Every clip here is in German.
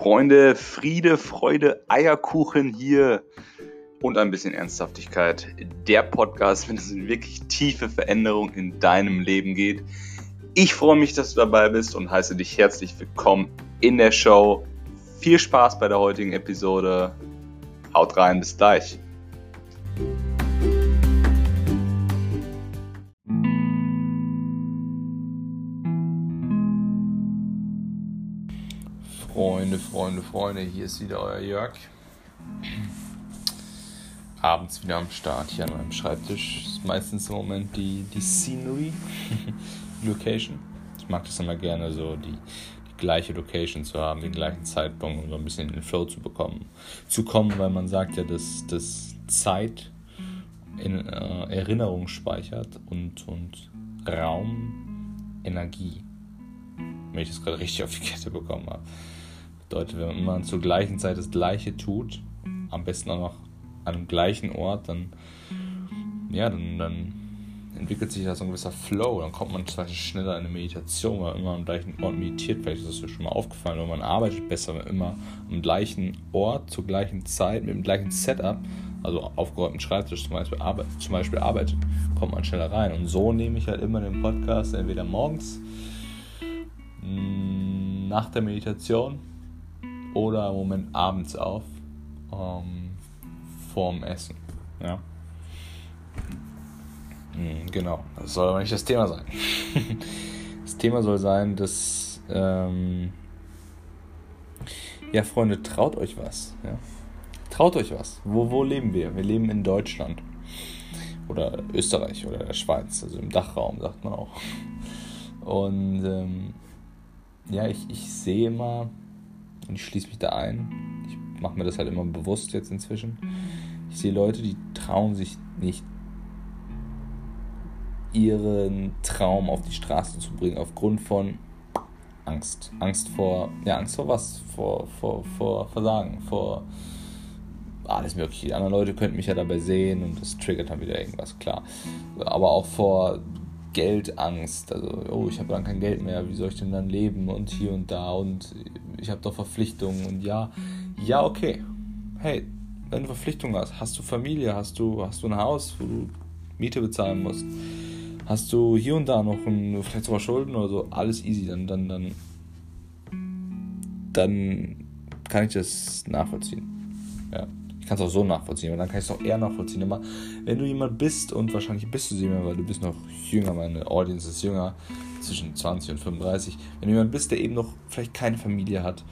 Freunde, Friede, Freude, Eierkuchen hier und ein bisschen Ernsthaftigkeit. Der Podcast, wenn es in wirklich tiefe Veränderungen in deinem Leben geht. Ich freue mich, dass du dabei bist und heiße dich herzlich willkommen in der Show. Viel Spaß bei der heutigen Episode. Haut rein, bis gleich. Freunde, Freunde, Freunde, hier ist wieder euer Jörg. Abends wieder am Start hier an meinem Schreibtisch. Ist meistens im Moment die, die Scenery, die Location. Ich mag das immer gerne, so die, die gleiche Location zu haben, den gleichen Zeitpunkt, um so ein bisschen in den Flow zu bekommen. Zu kommen, weil man sagt ja, dass, dass Zeit in äh, Erinnerung speichert und, und Raum Energie. Wenn ich das gerade richtig auf die Kette bekommen habe. Bedeutet, wenn man zur gleichen Zeit das Gleiche tut, am besten auch noch an dem gleichen Ort, dann, ja, dann, dann entwickelt sich da so ein gewisser Flow. Dann kommt man zum Beispiel schneller in eine Meditation, weil man immer am gleichen Ort meditiert. Vielleicht ist das schon mal aufgefallen, oder man arbeitet besser, wenn immer am gleichen Ort, zur gleichen Zeit, mit dem gleichen Setup, also aufgeräumten Schreibtisch zum Beispiel, arbeit, zum Beispiel arbeitet, kommt man schneller rein. Und so nehme ich halt immer den Podcast entweder morgens, mm, nach der Meditation oder im Moment abends auf ähm, vorm Essen. Ja. Hm, genau, das soll aber nicht das Thema sein. das Thema soll sein, dass ähm, ja, Freunde, traut euch was. Ja? Traut euch was. Wo, wo leben wir? Wir leben in Deutschland. Oder Österreich oder der Schweiz, also im Dachraum, sagt man auch. Und ähm, ja, ich, ich sehe immer, und ich schließe mich da ein. Ich mache mir das halt immer bewusst jetzt inzwischen. Ich sehe Leute, die trauen sich nicht, ihren Traum auf die Straße zu bringen, aufgrund von Angst. Angst vor, ja, Angst vor was? Vor, vor, vor Versagen, vor alles Mögliche. Die anderen Leute könnten mich ja dabei sehen und das triggert dann wieder irgendwas, klar. Aber auch vor Geldangst. Also, oh, ich habe dann kein Geld mehr, wie soll ich denn dann leben? Und hier und da. Und ich habe doch Verpflichtungen. Und ja, ja, okay. Hey, wenn du Verpflichtungen hast, hast du Familie, hast du, hast du ein Haus, wo du Miete bezahlen musst, hast du hier und da noch ein, vielleicht sogar Schulden oder so, alles easy, dann, dann, dann, dann kann ich das nachvollziehen. Ja kann es auch so nachvollziehen, aber dann kann ich es auch eher nachvollziehen. Aber wenn du jemand bist, und wahrscheinlich bist du sie mehr, weil du bist noch jünger, meine Audience ist jünger, zwischen 20 und 35, wenn du jemand bist, der eben noch vielleicht keine Familie hat,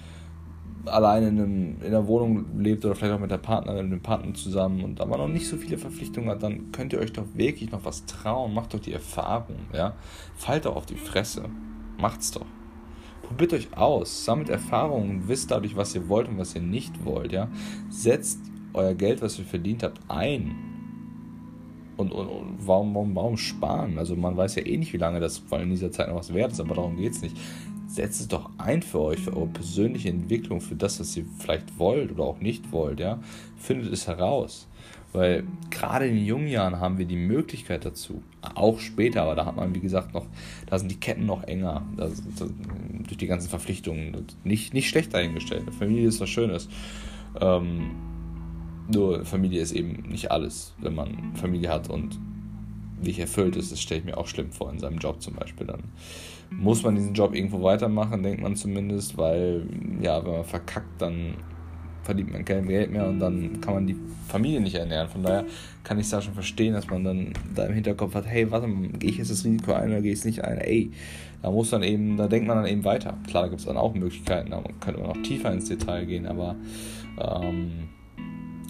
alleine in, einem, in einer Wohnung lebt oder vielleicht auch mit der Partnerin, mit dem Partner zusammen und aber noch nicht so viele Verpflichtungen hat, dann könnt ihr euch doch wirklich noch was trauen. Macht doch die Erfahrung, ja. Fallt doch auf die Fresse. Macht's doch. Probiert euch aus, sammelt Erfahrungen, wisst dadurch, was ihr wollt und was ihr nicht wollt, ja. Setzt euer Geld, was ihr verdient habt, ein. Und, und, und warum, warum, warum sparen? Also man weiß ja eh nicht, wie lange das vor in dieser Zeit noch was wert ist, aber darum geht es nicht. Setzt es doch ein für euch, für eure persönliche Entwicklung, für das, was ihr vielleicht wollt oder auch nicht wollt, ja. Findet es heraus. Weil gerade in den jungen Jahren haben wir die Möglichkeit dazu. Auch später, aber da hat man, wie gesagt, noch, da sind die Ketten noch enger. Das, das, durch die ganzen Verpflichtungen. Nicht, nicht schlecht dahingestellt. Familie ist was Schönes. Ähm, nur Familie ist eben nicht alles, wenn man Familie hat und nicht erfüllt ist. Das stelle ich mir auch schlimm vor in seinem Job zum Beispiel. Dann muss man diesen Job irgendwo weitermachen, denkt man zumindest, weil ja, wenn man verkackt, dann verdient man kein Geld mehr und dann kann man die Familie nicht ernähren. Von daher kann ich es da schon verstehen, dass man dann da im Hinterkopf hat, hey, warte mal, gehe ich jetzt das Risiko ein oder gehe ich es nicht ein? Ey, da muss dann eben, da denkt man dann eben weiter. Klar, da gibt es dann auch Möglichkeiten, da könnte man auch tiefer ins Detail gehen, aber ähm,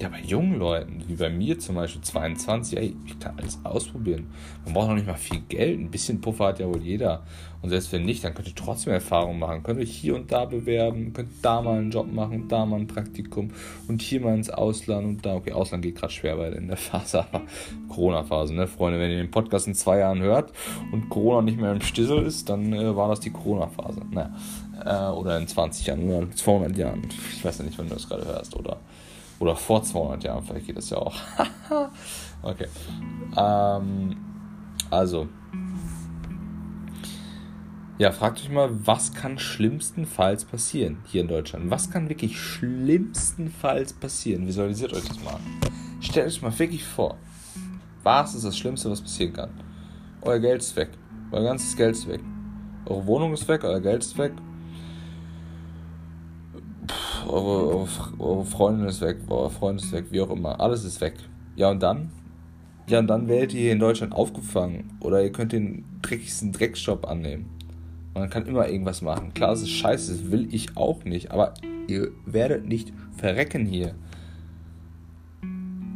ja, bei jungen Leuten, wie bei mir zum Beispiel 22, ey, ich kann alles ausprobieren. Man braucht noch nicht mal viel Geld. Ein bisschen Puffer hat ja wohl jeder. Und selbst wenn nicht, dann könnt ihr trotzdem Erfahrungen machen. Könnt euch hier und da bewerben, könnt da mal einen Job machen, da mal ein Praktikum und hier mal ins Ausland und da. Okay, Ausland geht gerade schwer weil in der Phase, aber Corona-Phase, ne, Freunde? Wenn ihr den Podcast in zwei Jahren hört und Corona nicht mehr im Stissel ist, dann äh, war das die Corona-Phase. Naja. Äh, oder in 20 Jahren oder in 200 Jahren. Ich weiß ja nicht, wann du das gerade hörst, oder? Oder vor 200 Jahren, vielleicht geht das ja auch. okay. Ähm, also. Ja, fragt euch mal, was kann schlimmstenfalls passieren hier in Deutschland? Was kann wirklich schlimmstenfalls passieren? Visualisiert euch das mal. Stellt euch mal wirklich vor, was ist das Schlimmste, was passieren kann? Euer Geld ist weg. Euer ganzes Geld ist weg. Eure Wohnung ist weg, euer Geld ist weg. Eure, eure, Freundin ist weg, euer Freund ist weg, wie auch immer. Alles ist weg. Ja, und dann? Ja, und dann werdet ihr hier in Deutschland aufgefangen. Oder ihr könnt den dreckigsten Drecksjob annehmen. Man kann immer irgendwas machen. Klar, das ist scheiße, das will ich auch nicht. Aber ihr werdet nicht verrecken hier.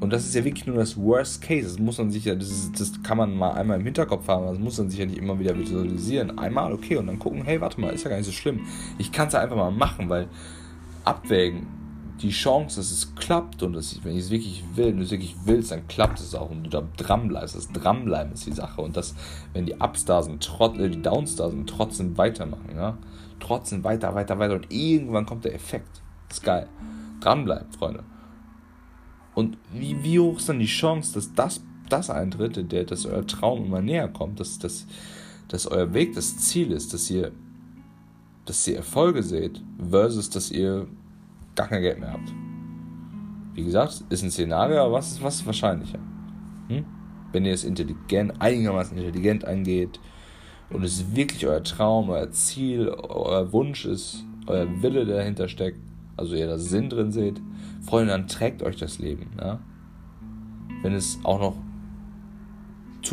Und das ist ja wirklich nur das Worst Case. Das muss man sich ja, das, ist, das kann man mal einmal im Hinterkopf haben, das muss man sich ja nicht immer wieder visualisieren. Einmal, okay, und dann gucken, hey, warte mal, ist ja gar nicht so schlimm. Ich kann es ja einfach mal machen, weil abwägen, die Chance, dass es klappt und dass ich, wenn ich es wirklich will, wenn du es wirklich willst, dann klappt es auch und du da dran. Das Dranbleiben ist die Sache. Und das, wenn die Ups da sind, trot, äh, die Downs da sind, trotzdem weitermachen, ja. Trotzdem weiter, weiter, weiter und irgendwann kommt der Effekt. Das ist geil. Dranbleiben, Freunde. Und wie, wie hoch ist dann die Chance, dass das, das eintritt, der, dass euer Traum immer näher kommt, dass, dass, dass euer Weg das Ziel ist, dass ihr, dass ihr Erfolge seht, versus dass ihr gar kein Geld mehr habt. Wie gesagt, ist ein Szenario, aber was ist, was ist wahrscheinlicher? Hm? Wenn ihr es intelligent, einigermaßen intelligent angeht und es wirklich euer Traum, euer Ziel, euer Wunsch ist, euer Wille dahinter steckt, also ihr da Sinn drin seht, Freunde, dann trägt euch das Leben. Ja? Wenn es auch noch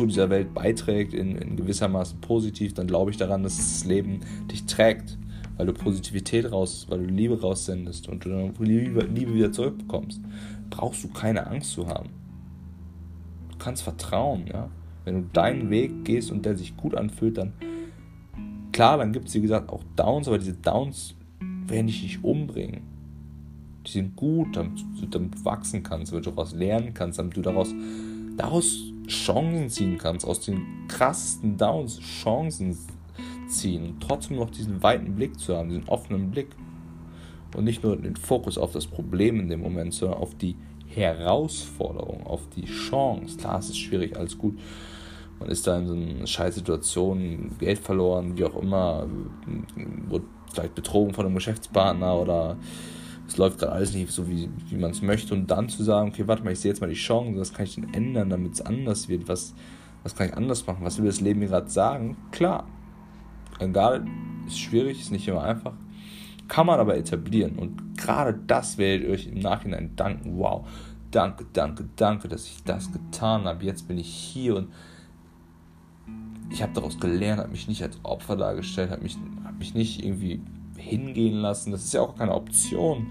zu dieser Welt beiträgt, in, in gewissermaßen positiv, dann glaube ich daran, dass das Leben dich trägt, weil du Positivität raus, weil du Liebe raussendest und du dann Liebe, Liebe wieder zurückbekommst. Brauchst du keine Angst zu haben. Du kannst vertrauen, ja. Wenn du deinen Weg gehst und der sich gut anfühlt, dann klar, dann gibt es wie gesagt auch Downs, aber diese Downs werden dich nicht umbringen die sind gut, damit du damit wachsen kannst, damit du daraus lernen kannst, damit du daraus, daraus Chancen ziehen kannst, aus den krassesten Downs Chancen ziehen und trotzdem noch diesen weiten Blick zu haben, diesen offenen Blick. Und nicht nur den Fokus auf das Problem in dem Moment, sondern auf die Herausforderung, auf die Chance. Klar, es ist schwierig, alles gut. Man ist da in so einer Scheißsituation, Geld verloren, wie auch immer, wurde vielleicht betrogen von einem Geschäftspartner oder es läuft gerade alles nicht so, wie, wie man es möchte. Und dann zu sagen, okay, warte mal, ich sehe jetzt mal die Chance, was kann ich denn ändern, damit es anders wird? Was, was kann ich anders machen? Was will das Leben mir gerade sagen? Klar, egal, ist schwierig, ist nicht immer einfach. Kann man aber etablieren. Und gerade das werdet ihr euch im Nachhinein danken. Wow, danke, danke, danke, dass ich das getan habe. Jetzt bin ich hier und ich habe daraus gelernt, habe mich nicht als Opfer dargestellt, habe mich, hab mich nicht irgendwie hingehen lassen. Das ist ja auch keine Option,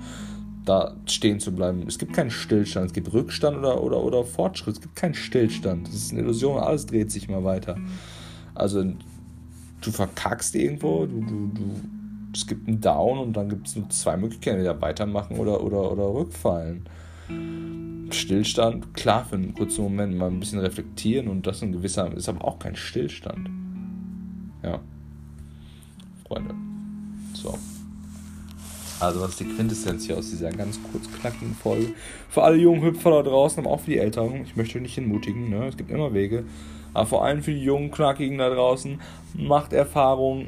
da stehen zu bleiben. Es gibt keinen Stillstand, es gibt Rückstand oder, oder, oder Fortschritt. Es gibt keinen Stillstand. Das ist eine Illusion, alles dreht sich mal weiter. Also du verkackst irgendwo, du, du, du, es gibt einen Down und dann gibt es nur zwei Möglichkeiten, entweder weitermachen oder, oder, oder rückfallen. Stillstand, klar, für einen kurzen Moment mal ein bisschen reflektieren und das ein gewisser, ist aber auch kein Stillstand. Ja. Freunde. So. Also, was ist die Quintessenz hier aus dieser ganz kurz knackigen Folge? Für alle jungen Hüpfer da draußen, aber auch für die Älteren. Ich möchte nicht entmutigen, ne? es gibt immer Wege. Aber vor allem für die jungen Knackigen da draußen, macht Erfahrung,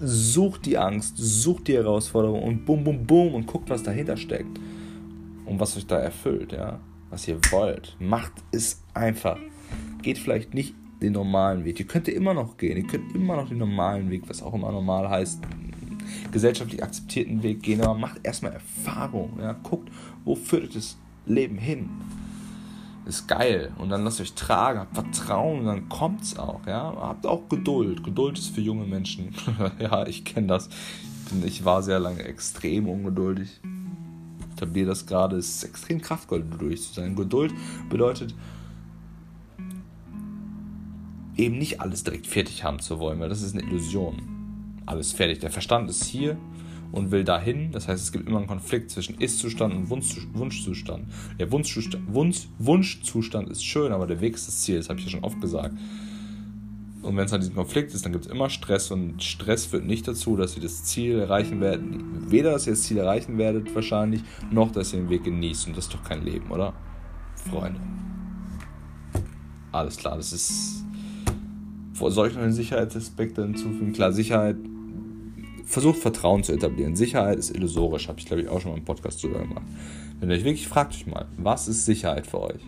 sucht die Angst, sucht die Herausforderung und bum, bum, bum und guckt, was dahinter steckt. Und was euch da erfüllt, ja. Was ihr wollt. Macht es einfach. Geht vielleicht nicht den normalen Weg. Ihr könnt immer noch gehen. Ihr könnt immer noch den normalen Weg, was auch immer normal heißt, gesellschaftlich akzeptierten Weg gehen, aber macht erstmal Erfahrung. Ja? Guckt, wo führt das Leben hin. Ist geil. Und dann lasst euch tragen, habt Vertrauen dann kommt's auch. Ja? Habt auch Geduld. Geduld ist für junge Menschen. ja, ich kenne das. Ich war sehr lange extrem ungeduldig. Ich etabliere das gerade. Es ist extrem kraftvoll, geduldig zu sein. Geduld bedeutet, eben nicht alles direkt fertig haben zu wollen, weil das ist eine Illusion alles fertig. Der Verstand ist hier und will dahin. Das heißt, es gibt immer einen Konflikt zwischen Ist-Zustand und Wunschzustand. Der Wunschzustand, Wunsch, Wunschzustand ist schön, aber der Weg ist das Ziel. Das habe ich ja schon oft gesagt. Und wenn es an diesem Konflikt ist, dann gibt es immer Stress und Stress führt nicht dazu, dass ihr das Ziel erreichen werdet. Weder, dass ihr das Ziel erreichen werdet, wahrscheinlich, noch, dass ihr den Weg genießt. Und das ist doch kein Leben, oder? Freunde. Alles klar, das ist soll ich noch einen Sicherheitsaspekt hinzufügen? Klar, Sicherheit. Versucht Vertrauen zu etablieren. Sicherheit ist illusorisch, habe ich glaube ich auch schon mal im Podcast drüber gemacht. Wenn ihr euch wirklich fragt euch mal, was ist Sicherheit für euch?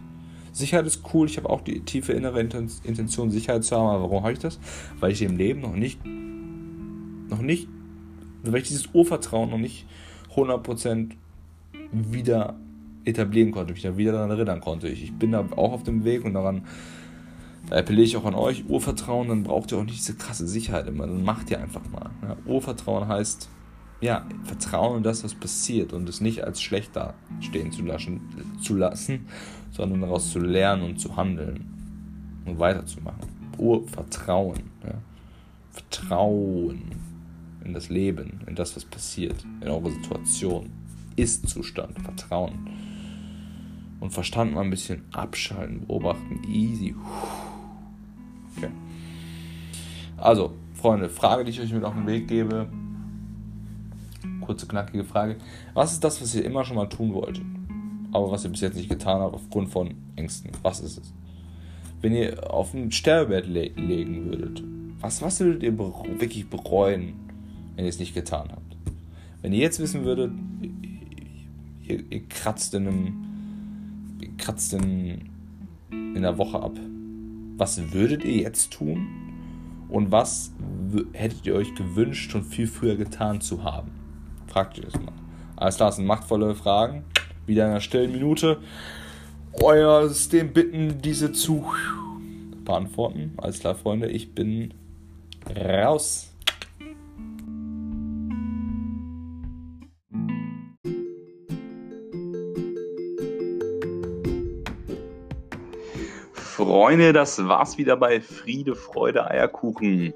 Sicherheit ist cool, ich habe auch die tiefe innere Intention, Sicherheit zu haben, aber warum habe ich das? Weil ich im Leben noch nicht, noch nicht, weil ich dieses Urvertrauen noch nicht 100% wieder etablieren konnte, mich da wieder daran erinnern konnte. Ich, ich bin da auch auf dem Weg und daran da appelliere ich auch an euch, Urvertrauen, dann braucht ihr auch nicht diese krasse Sicherheit immer, dann macht ihr einfach mal. Ja, Urvertrauen heißt, ja, Vertrauen in das, was passiert und es nicht als schlecht dastehen zu lassen, zu lassen, sondern daraus zu lernen und zu handeln und weiterzumachen. Urvertrauen. Ja. Vertrauen in das Leben, in das, was passiert, in eure Situation. Ist-Zustand, Vertrauen. Und Verstand mal ein bisschen abschalten, beobachten, easy. Okay. Also, Freunde, Frage, die ich euch mit auf den Weg gebe. Kurze, knackige Frage. Was ist das, was ihr immer schon mal tun wolltet? Aber was ihr bis jetzt nicht getan habt, aufgrund von Ängsten? Was ist es? Wenn ihr auf ein Sterbebett le legen würdet, was, was würdet ihr wirklich bereuen, wenn ihr es nicht getan habt? Wenn ihr jetzt wissen würdet, ihr, ihr kratzt in einem, ihr kratzt in, in der Woche ab. Was würdet ihr jetzt tun? Und was hättet ihr euch gewünscht, schon viel früher getan zu haben? Fragt ihr das mal. Alles klar, das sind machtvolle Fragen. Wieder in einer stillen Minute. Euer System bitten, diese zu beantworten. Alles klar, Freunde, ich bin raus. Freunde, das war's wieder bei Friede, Freude, Eierkuchen.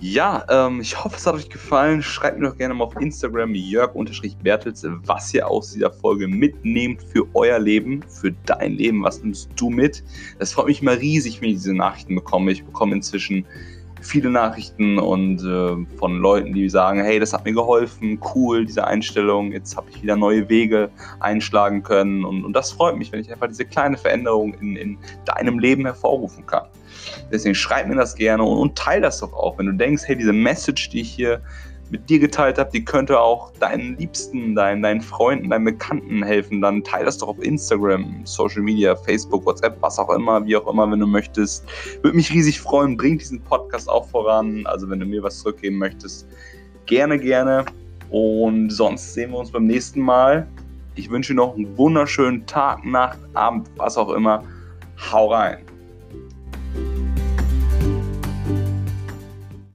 Ja, ähm, ich hoffe, es hat euch gefallen. Schreibt mir doch gerne mal auf Instagram jörg-bertels, was ihr aus dieser Folge mitnehmt für euer Leben, für dein Leben. Was nimmst du mit? Das freut mich mal riesig, wenn ich diese Nachrichten bekomme. Ich bekomme inzwischen viele Nachrichten und äh, von Leuten, die sagen, hey, das hat mir geholfen, cool, diese Einstellung, jetzt habe ich wieder neue Wege einschlagen können und, und das freut mich, wenn ich einfach diese kleine Veränderung in, in deinem Leben hervorrufen kann. Deswegen schreib mir das gerne und, und teile das doch auch, wenn du denkst, hey, diese Message, die ich hier mit dir geteilt habe, die könnte auch deinen Liebsten, deinen, deinen Freunden, deinen Bekannten helfen, dann teile das doch auf Instagram, Social Media, Facebook, WhatsApp, was auch immer, wie auch immer, wenn du möchtest. Würde mich riesig freuen, bring diesen Podcast auch voran. Also wenn du mir was zurückgeben möchtest, gerne, gerne. Und sonst sehen wir uns beim nächsten Mal. Ich wünsche dir noch einen wunderschönen Tag, Nacht, Abend, was auch immer. Hau rein.